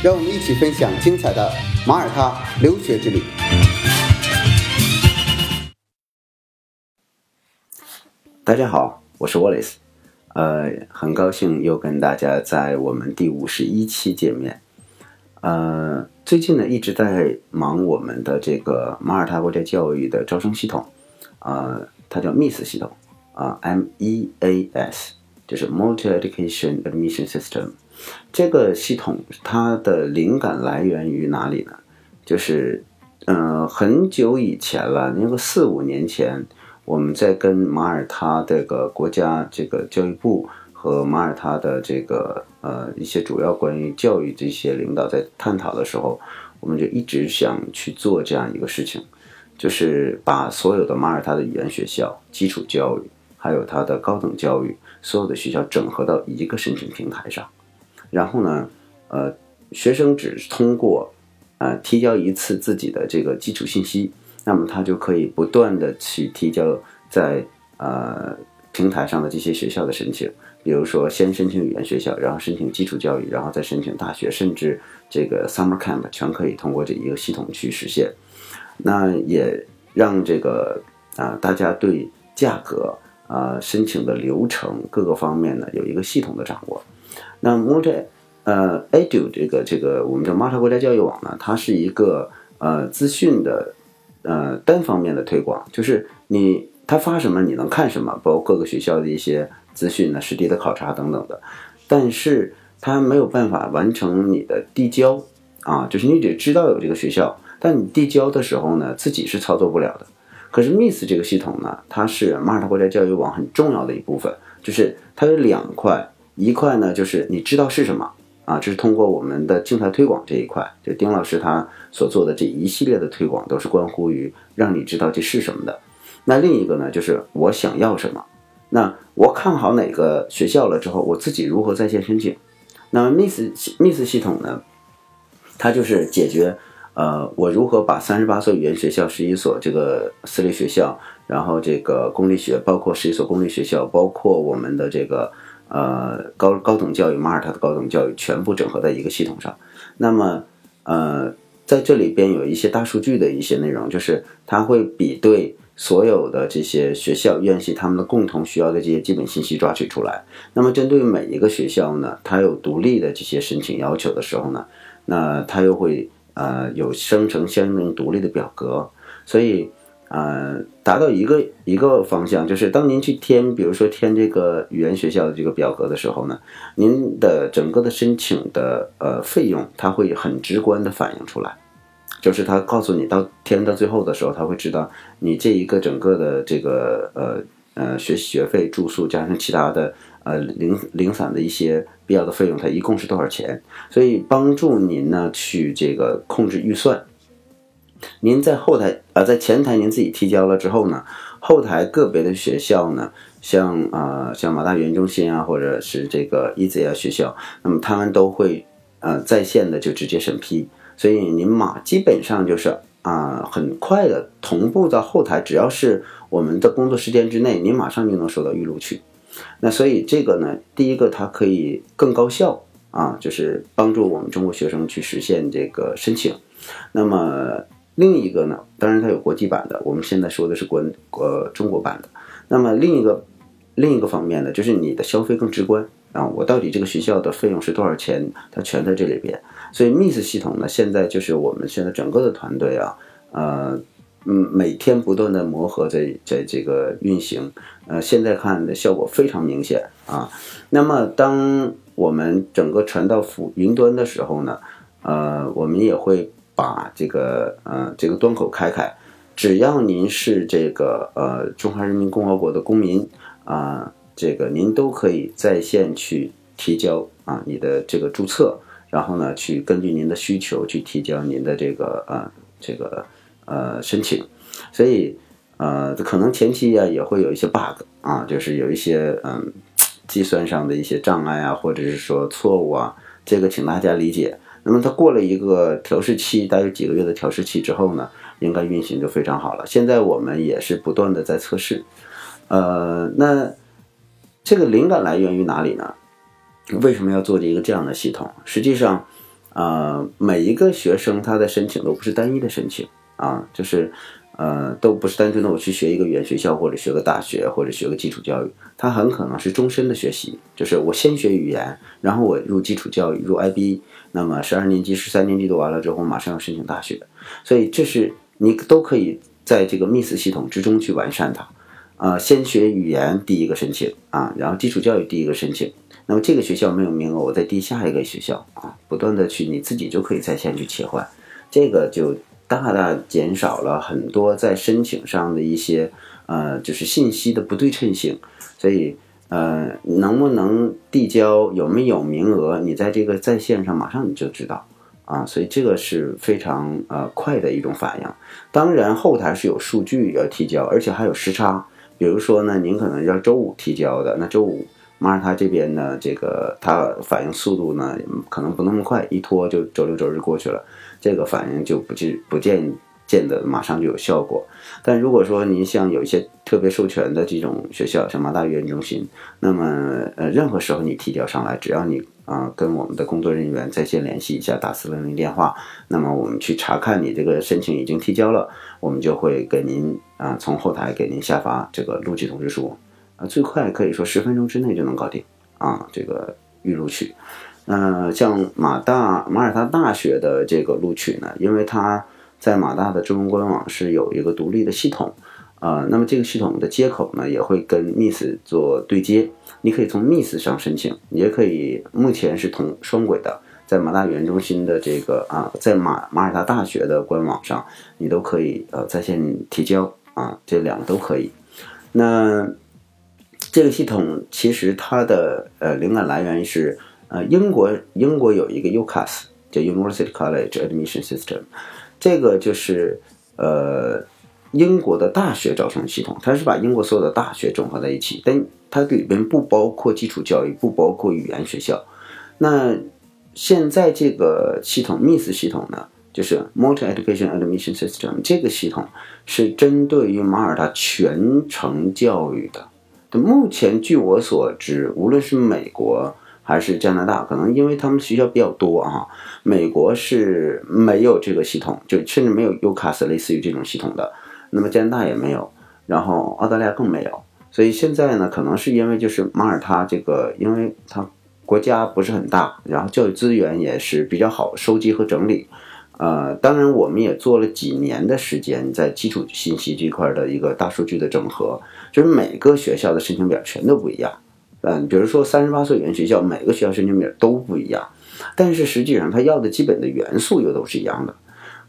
让我们一起分享精彩的马耳他留学之旅。大家好，我是 Wallace，呃，很高兴又跟大家在我们第五十一期见面。呃，最近呢一直在忙我们的这个马耳他国家教育的招生系统，啊、它叫 MIS 系统，啊、M E A S，就是 Multi Education Admission System。这个系统它的灵感来源于哪里呢？就是，呃，很久以前了，那个四五年前，我们在跟马耳他这个国家这个教育部和马耳他的这个呃一些主要关于教育这些领导在探讨的时候，我们就一直想去做这样一个事情，就是把所有的马耳他的语言学校、基础教育，还有它的高等教育，所有的学校整合到一个申请平台上，然后呢，呃，学生只通过呃提交一次自己的这个基础信息，那么他就可以不断的去提交在呃平台上的这些学校的申请，比如说先申请语言学校，然后申请基础教育，然后再申请大学，甚至这个 summer camp 全可以通过这一个系统去实现。那也让这个啊、大家对价格啊、申请的流程各个方面呢有一个系统的掌握。那 Multi 呃 Edu 这个这个我们叫马塔国家教育网呢，它是一个呃资讯的呃单方面的推广，就是你他发什么你能看什么，包括各个学校的一些资讯呢、实地的考察等等的，但是它没有办法完成你的递交啊，就是你得知道有这个学校，但你递交的时候呢，自己是操作不了的。可是，Miss 这个系统呢，它是马耳他国家教育网很重要的一部分，就是它有两块，一块呢就是你知道是什么啊，这是通过我们的静态推广这一块，就丁老师他所做的这一系列的推广，都是关乎于让你知道这是什么的。那另一个呢，就是我想要什么，那我看好哪个学校了之后，我自己如何在线申请。那 Miss Miss 系统呢，它就是解决呃，我如何把三十八所语言学校、十一所这个私立学校，然后这个公立学，包括十一所公立学校，包括我们的这个呃高高等教育，马耳他的高等教育全部整合在一个系统上。那么呃，在这里边有一些大数据的一些内容，就是它会比对所有的这些学校院系他们的共同需要的这些基本信息抓取出来。那么针对每一个学校呢，它有独立的这些申请要求的时候呢，那它又会呃有生成相应独立的表格，所以呃达到一个一个方向，就是当您去填，比如说填这个语言学校的这个表格的时候呢，您的整个的申请的呃费用，它会很直观的反映出来。就是他告诉你到填到最后的时候，他会知道你这一个整个的这个呃呃学学费、住宿加上其他的呃零零散的一些必要的费用，它一共是多少钱？所以帮助您呢去这个控制预算。您在后台啊、呃，在前台您自己提交了之后呢，后台个别的学校呢，像啊、呃、像马大语言中心啊，或者是这个 EZ 啊学校，那么他们都会呃在线的就直接审批。所以您马基本上就是啊、很快的同步到后台，只要是我们的工作时间之内，您马上就能收到预录取。那所以这个呢，第一个它可以更高效啊，就是帮助我们中国学生去实现这个申请。那么另一个呢，当然它有国际版的，我们现在说的是国呃中国版的。那么另一个另一个方面呢，就是你的消费更直观啊，我到底这个学校的费用是多少钱，它全在这里边。所以 Miss 系统呢，现在就是我们现在整个的团队啊，呃，嗯，每天不断的磨合在在这个运行，呃，现在看的效果非常明显啊。那么当我们整个传到服云端的时候呢，呃，我们也会把这个呃这个端口开开，只要您是这个呃中华人民共和国的公民啊、这个您都可以在线去提交啊你的这个注册。然后呢，去根据您的需求去提交您的这个呃这个呃申请，所以呃可能前期呀也会有一些 bug 啊，就是有一些嗯计算上的一些障碍啊，或者是说错误啊，这个请大家理解。那么它过了一个调试期，大约几个月的调试期之后呢，应该运行就非常好了。现在我们也是不断的在测试，呃，那这个灵感来源于哪里呢？为什么要做这一个这样的系统？实际上，呃，每一个学生他的申请都不是单一的申请啊，就是呃，都不是单纯的我去学一个语言学校或者学个大学或者学个基础教育，它很可能是终身的学习，就是我先学语言，然后我入基础教育，入 IB，那么十二年级、十三年级读完了之后，马上要申请大学，所以这是你都可以在这个 Miss 系统之中去完善它。啊，先学语言第一个申请啊，然后基础教育第一个申请。那么这个学校没有名额，我再递下一个学校啊，不断的去，你自己就可以在线去切换，这个就大大减少了很多在申请上的一些呃，就是信息的不对称性。所以呃，能不能递交，有没有名额，你在这个在线上马上你就知道啊，所以这个是非常呃快的一种反应。当然后台是有数据要提交，而且还有时差，比如说呢，您可能要周五提交的，那周五。马耳他这边呢，这个它反应速度呢，可能不那么快，一拖就周六周日过去了，这个反应就不见不见见得马上就有效果。但如果说您像有一些特别授权的这种学校，像马大语言中心，那么呃，任何时候你提交上来，只要你啊跟我们的工作人员在线联系一下，打四零零电话，那么我们去查看你这个申请已经提交了，我们就会给您啊从后台给您下发这个录取通知书。啊，最快可以说十分钟之内就能搞定啊！这个预录取，呃，像马大马耳他大学的这个录取呢，因为它在马大的中文官网是有一个独立的系统，啊，那么这个系统的接口呢也会跟 Miss 做对接，你可以从 Miss 上申请，也可以目前是同双轨的，在马大语言中心的这个啊，在马马耳他大学的官网上，你都可以呃在线提交啊，这两个都可以，那。这个系统其实它的呃灵感来源是呃英国英国有一个 UCAS 叫 University College Admission System，这个就是呃英国的大学招生系统，它是把英国所有的大学整合在一起，但它里边不包括基础教育，不包括语言学校。那现在这个系统 Miss 系统呢，就是 Multi Education Admission System，这个系统是针对于马耳他全程教育的。目前，据我所知，无论是美国还是加拿大，可能因为他们学校比较多啊，美国是没有这个系统，就甚至没有 UCAS 类似于这种系统的。那么加拿大也没有，然后澳大利亚更没有。所以现在呢，可能是因为就是马耳他这个，因为它国家不是很大，然后教育资源也是比较好收集和整理。呃，当然，我们也做了几年的时间，在基础信息这块的一个大数据的整合，就是每个学校的申请表全都不一样。嗯，比如说三十八所语言学校，每个学校申请表都不一样，但是实际上他要的基本的元素又都是一样的。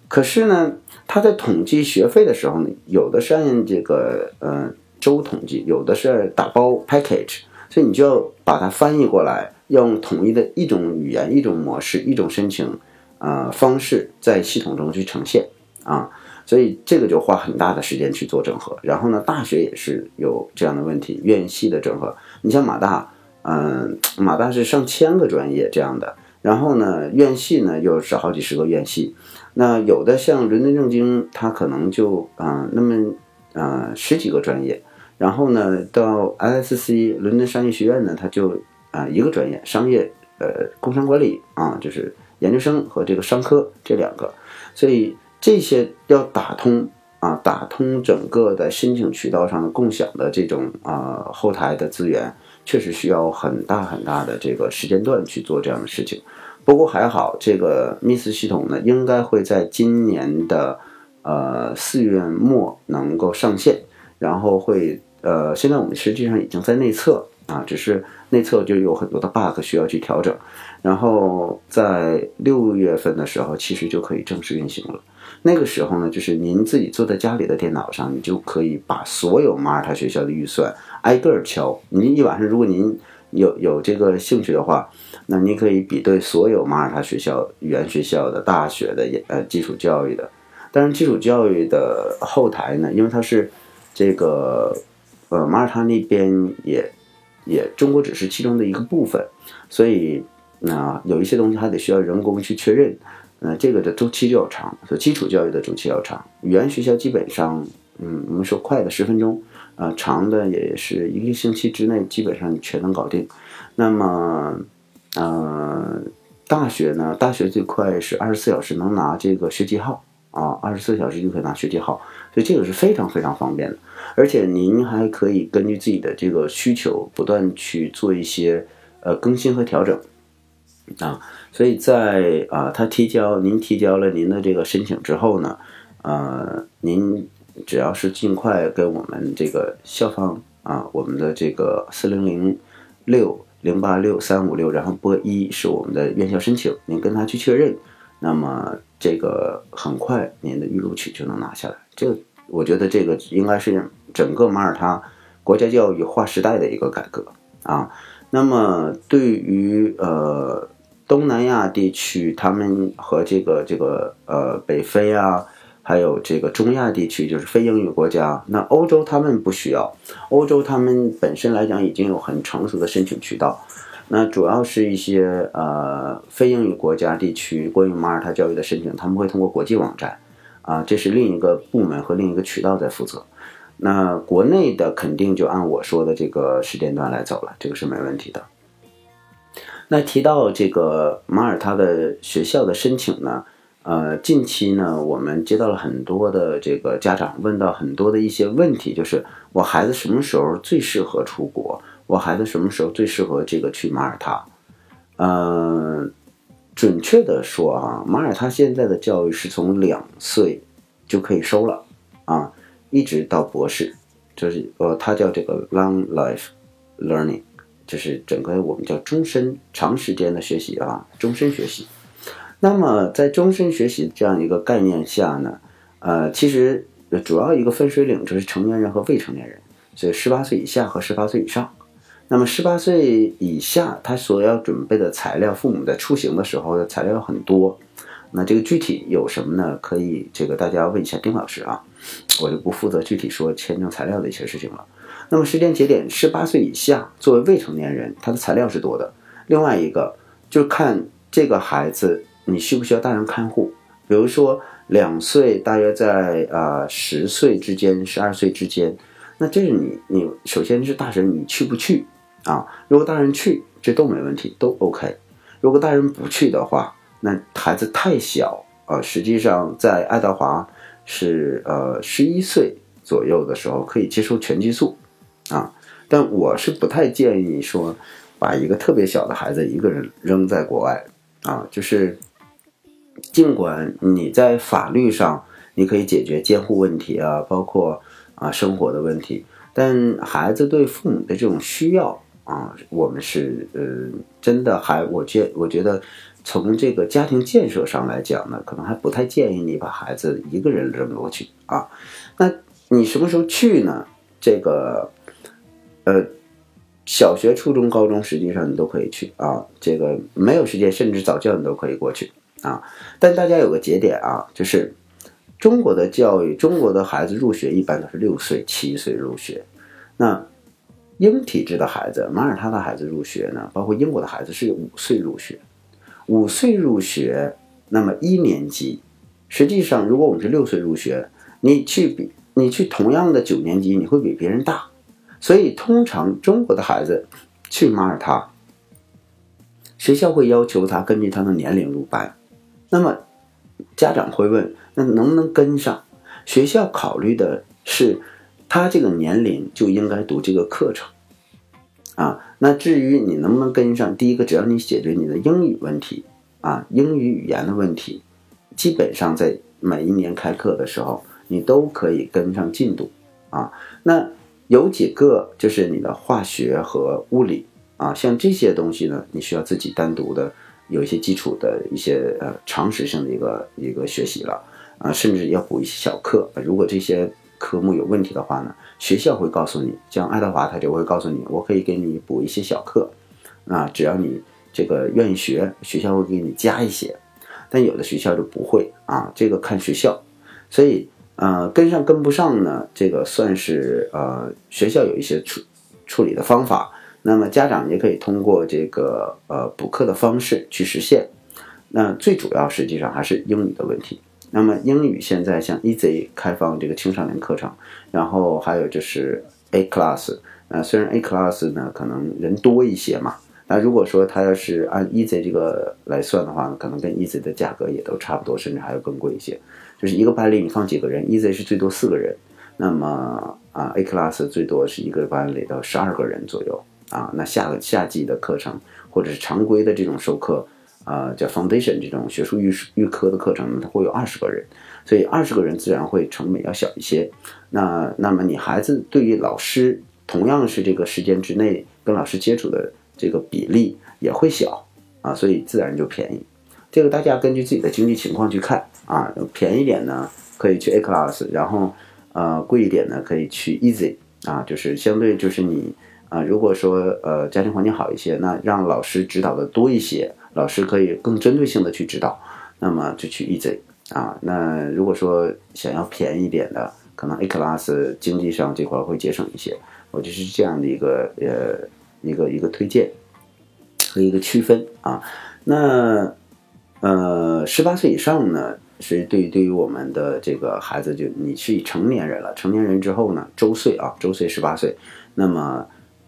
可是呢，他在统计学费的时候呢，有的是按这个呃周统计，有的是打包 package，所以你就要把它翻译过来，用统一的一种语言、一种模式、一种申请。呃，方式在系统中去呈现啊，所以这个就花很大的时间去做整合。然后呢，大学也是有这样的问题，院系的整合。你像马大，嗯，马大是上千个专业这样的，然后呢，院系呢又是好几十个院系。那有的像伦敦政经，它可能就啊，那么呃十几个专业。然后呢，到 LSC 伦敦商业学院呢，它就啊一个专业，商业呃工商管理啊，就是。研究生和这个商科这两个，所以这些要打通啊，打通整个的申请渠道上的共享的这种啊后台的资源，确实需要很大很大的这个时间段去做这样的事情。不过还好，这个 Miss 系统呢，应该会在今年的呃四月末能够上线，然后会呃，现在我们实际上已经在内测啊，只是内测就有很多的 bug 需要去调整。然后在六月份的时候，其实就可以正式运行了。那个时候呢，就是您自己坐在家里的电脑上，你就可以把所有马耳他学校的预算挨个儿敲。您一晚上，如果您有有这个兴趣的话，那您可以比对所有马耳他学校、语言学校的、大学的、呃基础教育的。但是，基础教育的后台呢，因为它是这个呃马耳他那边也也中国只是其中的一个部分，所以那有一些东西还得需要人工去确认。呃，这个的周期就要长，所以基础教育的周期要长。语言学校基本上，嗯，我们说快的十分钟，呃，长的也是一个星期之内，基本上全能搞定。那么，呃，大学呢，大学最快是二十四小时能拿这个学籍号啊，二十四小时就可以拿学籍号，所以这个是非常非常方便的。而且您还可以根据自己的这个需求，不断去做一些呃更新和调整。啊，所以在啊，他提交您提交了您的这个申请之后呢，呃，您只要是尽快跟我们这个校方啊，我们的这个四零零六零八六三五六，然后拨一是我们的院校申请，您跟他去确认，那么这个很快您的预录取就能拿下来。这我觉得这个应该是整个马耳他国家教育划时代的一个改革啊。那么对于呃。东南亚地区，他们和这个这个呃北非啊，还有这个中亚地区，就是非英语国家。那欧洲他们不需要，欧洲他们本身来讲已经有很成熟的申请渠道。那主要是一些呃非英语国家地区关于马耳他教育的申请，他们会通过国际网站啊，这是另一个部门和另一个渠道在负责。那国内的肯定就按我说的这个时间段来走了，这个是没问题的。那提到这个马耳他的学校的申请呢，呃，近期呢，我们接到了很多的这个家长问到很多的一些问题，就是我孩子什么时候最适合出国？我孩子什么时候最适合这个去马耳他？嗯，准确的说啊，马耳他现在的教育是从两岁就可以收了啊，一直到博士，就是呃，它叫这个 long life learning。就是整个我们叫终身长时间的学习啊，终身学习。那么在终身学习这样一个概念下呢，呃，其实主要一个分水岭就是成年人和未成年人，所以十八岁以下和十八岁以上。那么十八岁以下，他所要准备的材料，父母在出行的时候的材料很多。那这个具体有什么呢？可以这个大家问一下丁老师啊，我就不负责具体说签证材料的一些事情了。那么时间节点，十八岁以下作为未成年人，他的材料是多的。另外一个就看这个孩子你需不需要大人看护。比如说两岁，大约在呃十岁之间、十二岁之间，那这是你你首先是大人你去不去啊？如果大人去，这都没问题，都 OK。如果大人不去的话，那孩子太小啊。实际上在爱德华是呃十一岁左右的时候可以接受全激素。啊，但我是不太建议说，把一个特别小的孩子一个人扔在国外啊。就是，尽管你在法律上你可以解决监护问题啊，包括啊生活的问题，但孩子对父母的这种需要啊，我们是呃真的还我觉我觉得从这个家庭建设上来讲呢，可能还不太建议你把孩子一个人扔过去啊。那你什么时候去呢？这个。呃，小学、初中、高中，实际上你都可以去啊。这个没有时间，甚至早教你都可以过去啊。但大家有个节点啊，就是中国的教育，中国的孩子入学一般都是六岁、七岁入学。那英体制的孩子，马耳他的孩子入学呢，包括英国的孩子是五岁入学。五岁入学，那么一年级，实际上如果我们是六岁入学，你去比你去同样的九年级，你会比别人大。所以，通常中国的孩子去马耳他，学校会要求他根据他的年龄入班。那么，家长会问：那能不能跟上？学校考虑的是他这个年龄就应该读这个课程啊。那至于你能不能跟上，第一个，只要你解决你的英语问题啊，英语语言的问题，基本上在每一年开课的时候，你都可以跟上进度啊。那有几个就是你的化学和物理啊，像这些东西呢，你需要自己单独的有一些基础的一些呃常识性的一个一个学习了啊，甚至要补一些小课。如果这些科目有问题的话呢，学校会告诉你，像爱德华他就会告诉你，我可以给你补一些小课，啊，只要你这个愿意学，学校会给你加一些。但有的学校就不会啊，这个看学校，所以呃跟上跟不上呢，这个算是呃学校有一些处处理的方法，那么家长也可以通过这个呃补课的方式去实现。那最主要实际上还是英语的问题。那么英语现在像 Easy 开放这个青少年课程，然后还有就是 A Class，呃虽然 A Class 呢可能人多一些嘛。那如果说他要是按 Easy 这个来算的话呢，可能跟 Easy 的价格也都差不多，甚至还要更贵一些。就是一个班里你放几个人，Easy 是最多四个人，那么啊 A Class 最多是一个班里到十二个人左右啊。那下个夏季的课程或者是常规的这种授课啊，叫 Foundation 这种学术预预科的课程呢，它会有二十个人，所以二十个人自然会成本要小一些。那那么你孩子对于老师同样是这个时间之内跟老师接触的。这个比例也会小啊，所以自然就便宜。这个大家根据自己的经济情况去看啊，便宜点呢可以去 A class，然后呃贵一点呢可以去 Easy 啊，就是相对就是你啊，如果说呃家庭环境好一些，那让老师指导的多一些，老师可以更针对性的去指导，那么就去 Easy 啊。那如果说想要便宜一点的，可能 A class 经济上这块会节省一些，我就是这样的一个呃。一个一个推荐和一个区分啊，那呃，十八岁以上呢，所以对于对于我们的这个孩子，就你是成年人了，成年人之后呢，周岁啊，周岁十八岁，那么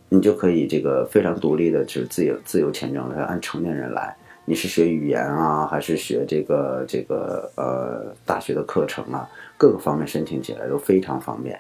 你就可以这个非常独立的，就是自由自由签证来按成年人来。你是学语言啊，还是学这个这个呃大学的课程啊，各个方面申请起来都非常方便。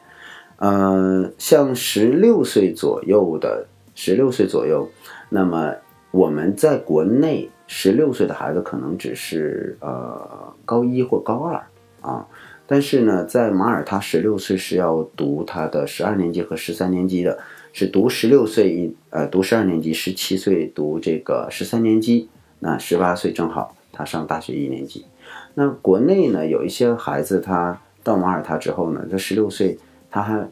嗯，像十六岁左右的。十六岁左右，那么我们在国内十六岁的孩子可能只是呃高一或高二啊，但是呢，在马耳他十六岁是要读他的十二年级和十三年级的，是读十六岁一呃读十二年级，十七岁读这个十三年级，那十八岁正好他上大学一年级。那国内呢，有一些孩子他到马耳他之后呢，他十六岁他还。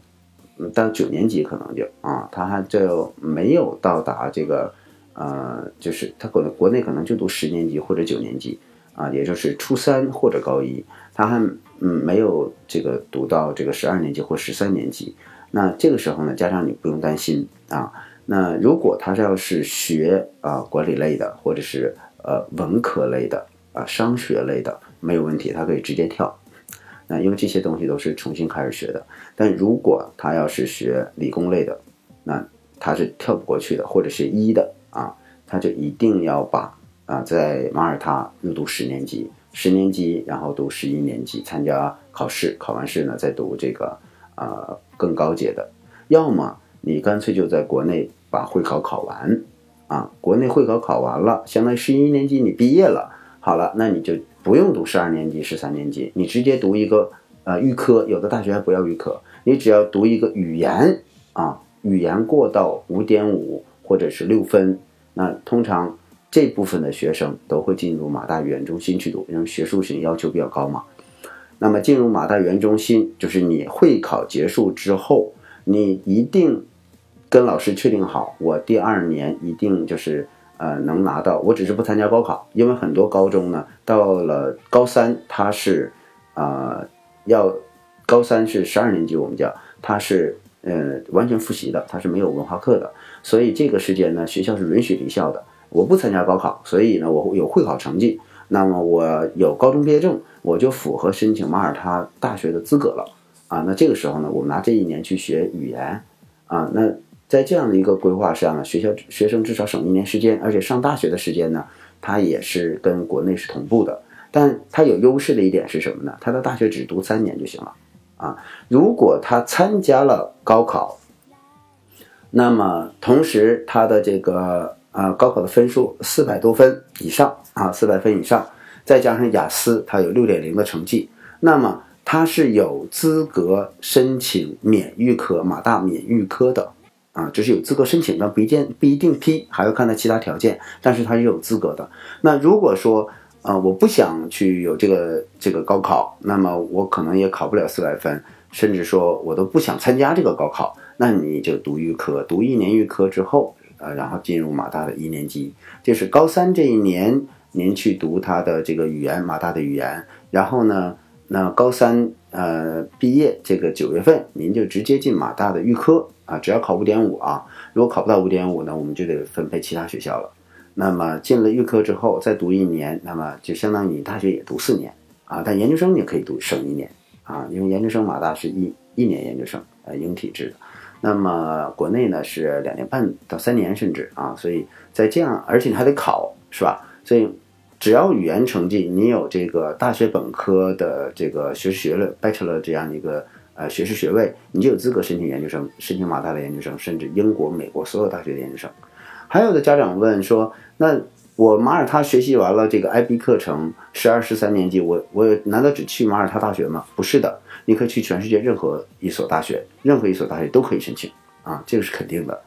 到九年级可能就啊，他还就没有到达这个，呃，就是他可能国内可能就读十年级或者九年级啊，也就是初三或者高一，他还没有这个读到这个十二年级或十三年级。那这个时候呢，家长你不用担心啊。那如果他要是学啊管理类的或者是呃文科类的啊商学类的，没有问题，他可以直接跳。那因为这些东西都是重新开始学的，但如果他要是学理工类的，那他是跳不过去的，或者是一的啊，他就一定要把啊在马耳他入读十年级，十年级然后读十一年级，参加考试，考完试呢再读这个啊更高阶的，要么你干脆就在国内把会考考完啊，国内会考考完了，相当于十一年级你毕业了，好了，那你就。不用读十二年级、十三年级，你直接读一个呃预科，有的大学还不要预科，你只要读一个语言啊，语言过到五点五或者是六分，那通常这部分的学生都会进入马大语言中心去读，因为学术性要求比较高嘛。那么进入马大语言中心，就是你会考结束之后，你一定跟老师确定好，我第二年一定就是。呃，能拿到，我只是不参加高考，因为很多高中呢，到了高三，他是，呃，要高三是十二年级，我们叫他是，呃，完全复习的，他是没有文化课的，所以这个时间呢，学校是允许离校的。我不参加高考，所以呢，我有会考成绩，那么我有高中毕业证，我就符合申请马耳他大学的资格了，啊，那这个时候呢，我们拿这一年去学语言，啊，那。在这样的一个规划上呢，学校学生至少省一年时间，而且上大学的时间呢，它也是跟国内是同步的。但它有优势的一点是什么呢？他的大学只读三年就行了啊。如果他参加了高考，那么同时他的这个啊高考的分数四百多分以上啊，四百分以上，再加上雅思，他有六点零的成绩，那么他是有资格申请免预科马大免预科的。啊，就是有资格申请的，不一定不一定批，还要看他其他条件，但是他是有资格的。那如果说啊，我不想去有这个这个高考，那么我可能也考不了四百分，甚至说我都不想参加这个高考，那你就读预科，读一年预科之后，呃，然后进入马大的一年级，就是高三这一年您去读他的这个语言，马大的语言，然后呢，那高三呃毕业这个九月份您就直接进马大的预科啊，只要考五点五啊，如果考不到五点五呢，我们就得分配其他学校了。那么进了预科之后再读一年，那么就相当于你大学也读四年。啊，但研究生你可以读省一年。啊，因为研究生马大是一一年研究生，呃，英体制的。那么国内呢是两年半到三年甚至啊，所以在这样，而且你还得考，是吧？所以只要语言成绩你有这个大学本科的这个学士学位 Bachelor 这样一个呃学士学位，你就有资格申请研究生，申请马大的研究生，甚至英国、美国所有大学的研究生。还有的家长问说：“那我马耳他学习完了这个 IB 课程，十二、十三年级，我我难道只去马耳他大学吗？不是的，你可以去全世界任何一所大学，任何一所大学都可以申请啊，这个是肯定的。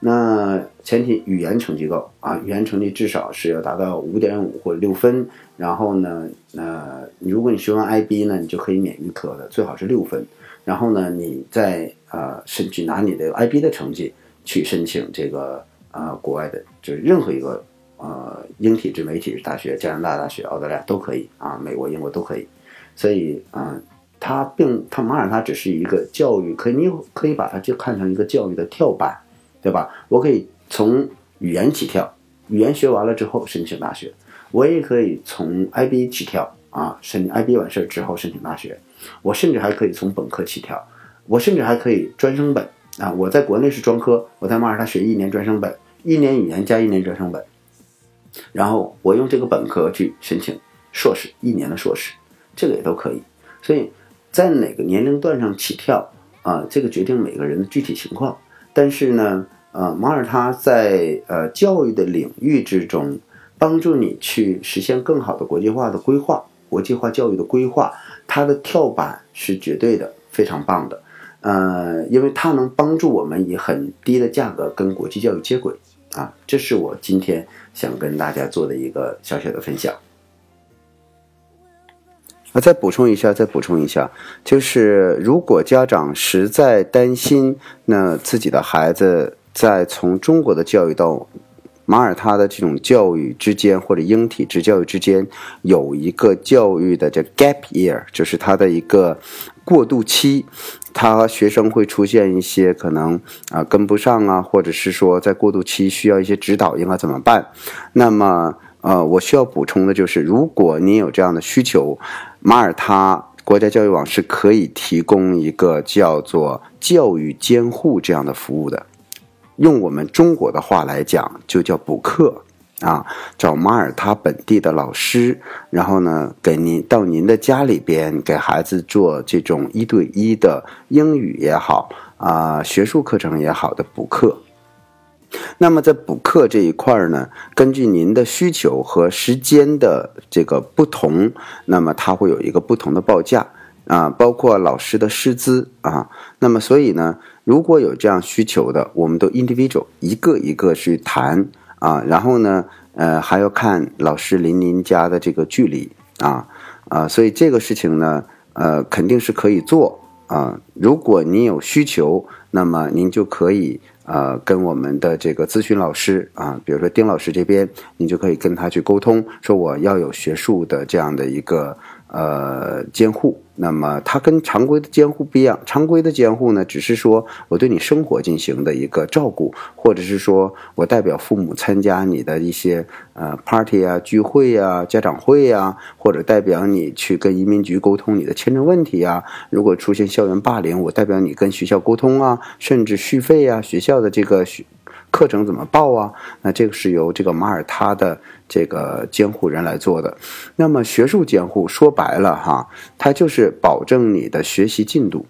那前提语言成绩够啊，语言成绩至少是要达到五点五或六分。然后呢，呃，如果你学完 IB 呢，你就可以免预科的，最好是六分。然后呢，你再呃申请拿你的 IB 的成绩去申请这个。”啊，国外的就是任何一个呃英体制、美体制大学，加拿大大学、澳大利亚都可以啊，美国、英国都可以。所以啊，它并它马耳他只是一个教育，可以你可以把它就看成一个教育的跳板，对吧？我可以从语言起跳，语言学完了之后申请大学；我也可以从 IB 起跳啊，申 IB 完事儿之后申请大学；我甚至还可以从本科起跳，我甚至还可以专升本啊！我在国内是专科，我在马耳他学一年专升本。一年语言加一年专升本，然后我用这个本科去申请硕士，一年的硕士，这个也都可以。所以在哪个年龄段上起跳啊，这个决定每个人的具体情况。但是呢，呃，马耳他在呃教育的领域之中，帮助你去实现更好的国际化的规划，国际化教育的规划，它的跳板是绝对的，非常棒的。呃，因为它能帮助我们以很低的价格跟国际教育接轨。啊，这是我今天想跟大家做的一个小小的分享。啊，再补充一下，再补充一下，就是如果家长实在担心，那自己的孩子在从中国的教育到马耳他的这种教育之间，或者英体制教育之间有一个教育的这 gap year，就是他的一个过渡期。他学生会出现一些可能啊跟不上啊，或者是说在过渡期需要一些指导，应该怎么办？那么呃，我需要补充的就是，如果您有这样的需求，马耳他国家教育网是可以提供一个叫做教育监护这样的服务的，用我们中国的话来讲，就叫补课。啊，找马耳他本地的老师，然后呢，给您到您的家里边给孩子做这种一对一的英语也好啊，学术课程也好的补课。那么在补课这一块儿呢，根据您的需求和时间的这个不同，那么它会有一个不同的报价啊，包括老师的师资啊。那么所以呢，如果有这样需求的，我们都 individual 一个一个去谈。啊，然后呢，呃，还要看老师离您家的这个距离啊，啊，所以这个事情呢，呃，肯定是可以做啊。如果您有需求，那么您就可以呃跟我们的这个咨询老师啊，比如说丁老师这边，你就可以跟他去沟通，说我要有学术的这样的一个呃监护。那么它跟常规的监护不一样，常规的监护呢，只是说我对你生活进行的一个照顾，或者是说我代表父母参加你的一些呃 party 啊、聚会啊、家长会啊，或者代表你去跟移民局沟通你的签证问题啊。如果出现校园霸凌，我代表你跟学校沟通啊，甚至续费啊，学校的这个学。课程怎么报啊？那这个是由这个马耳他的这个监护人来做的。那么学术监护说白了哈，它就是保证你的学习进度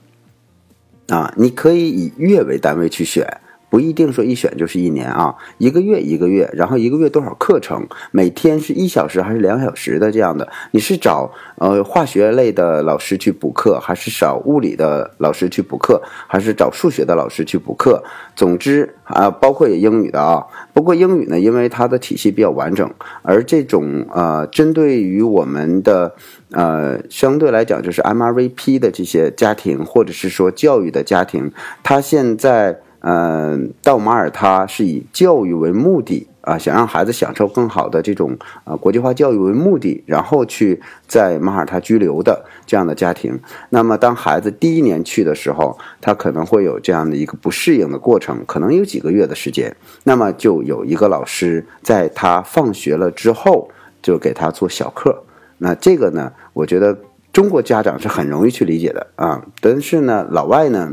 啊。你可以以月为单位去选，不一定说一选就是一年啊，一个月一个月，然后一个月多少课程，每天是一小时还是两小时的这样的？你是找呃化学类的老师去补课，还是找物理的老师去补课，还是找数学的老师去补课？总之啊，包括也英语的啊。不过英语呢，因为它的体系比较完整，而这种呃针对于我们的呃相对来讲就是 MRVP 的这些家庭，或者是说教育的家庭，它现在。嗯，到马耳他是以教育为目的啊，想让孩子享受更好的这种呃国际化教育为目的，然后去在马耳他居留的这样的家庭。那么，当孩子第一年去的时候，他可能会有这样的一个不适应的过程，可能有几个月的时间。那么，就有一个老师在他放学了之后，就给他做小课。那这个呢，我觉得中国家长是很容易去理解的啊，但是呢，老外呢。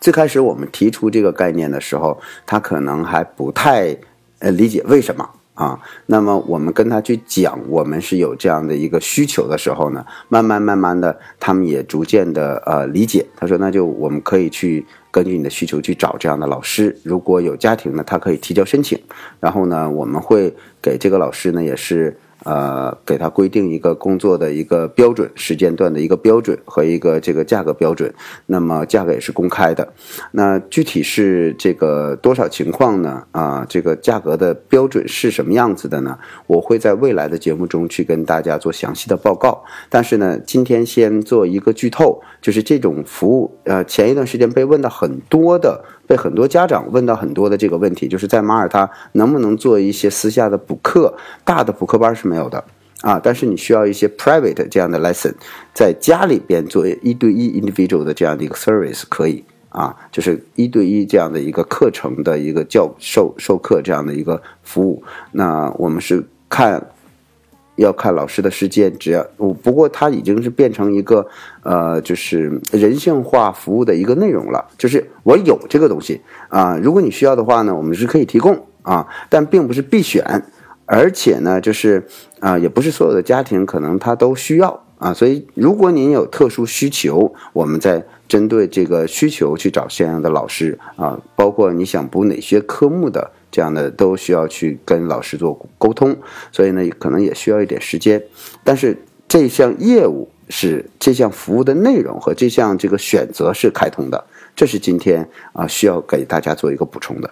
最开始我们提出这个概念的时候，他可能还不太呃理解为什么啊。那么我们跟他去讲，我们是有这样的一个需求的时候呢，慢慢慢慢的，他们也逐渐的呃理解。他说，那就我们可以去根据你的需求去找这样的老师。如果有家庭呢，他可以提交申请，然后呢，我们会给这个老师呢也是。呃，给他规定一个工作的一个标准时间段的一个标准和一个这个价格标准，那么价格也是公开的。那具体是这个多少情况呢？啊，这个价格的标准是什么样子的呢？我会在未来的节目中去跟大家做详细的报告。但是呢，今天先做一个剧透，就是这种服务，呃，前一段时间被问到很多的。被很多家长问到很多的这个问题，就是在马耳他能不能做一些私下的补课？大的补课班是没有的啊，但是你需要一些 private 这样的 lesson，在家里边做一对一 individual 的这样的一个 service 可以啊，就是一对一这样的一个课程的一个教授授课这样的一个服务。那我们是看。要看老师的时间，只要不过它已经是变成一个呃，就是人性化服务的一个内容了。就是我有这个东西啊，如果你需要的话呢，我们是可以提供啊，但并不是必选，而且呢，就是啊，也不是所有的家庭可能他都需要啊，所以如果您有特殊需求，我们在针对这个需求去找相应的老师啊，包括你想补哪些科目的。这样的都需要去跟老师做沟通，所以呢，可能也需要一点时间。但是这项业务是这项服务的内容和这项这个选择是开通的，这是今天啊需要给大家做一个补充的。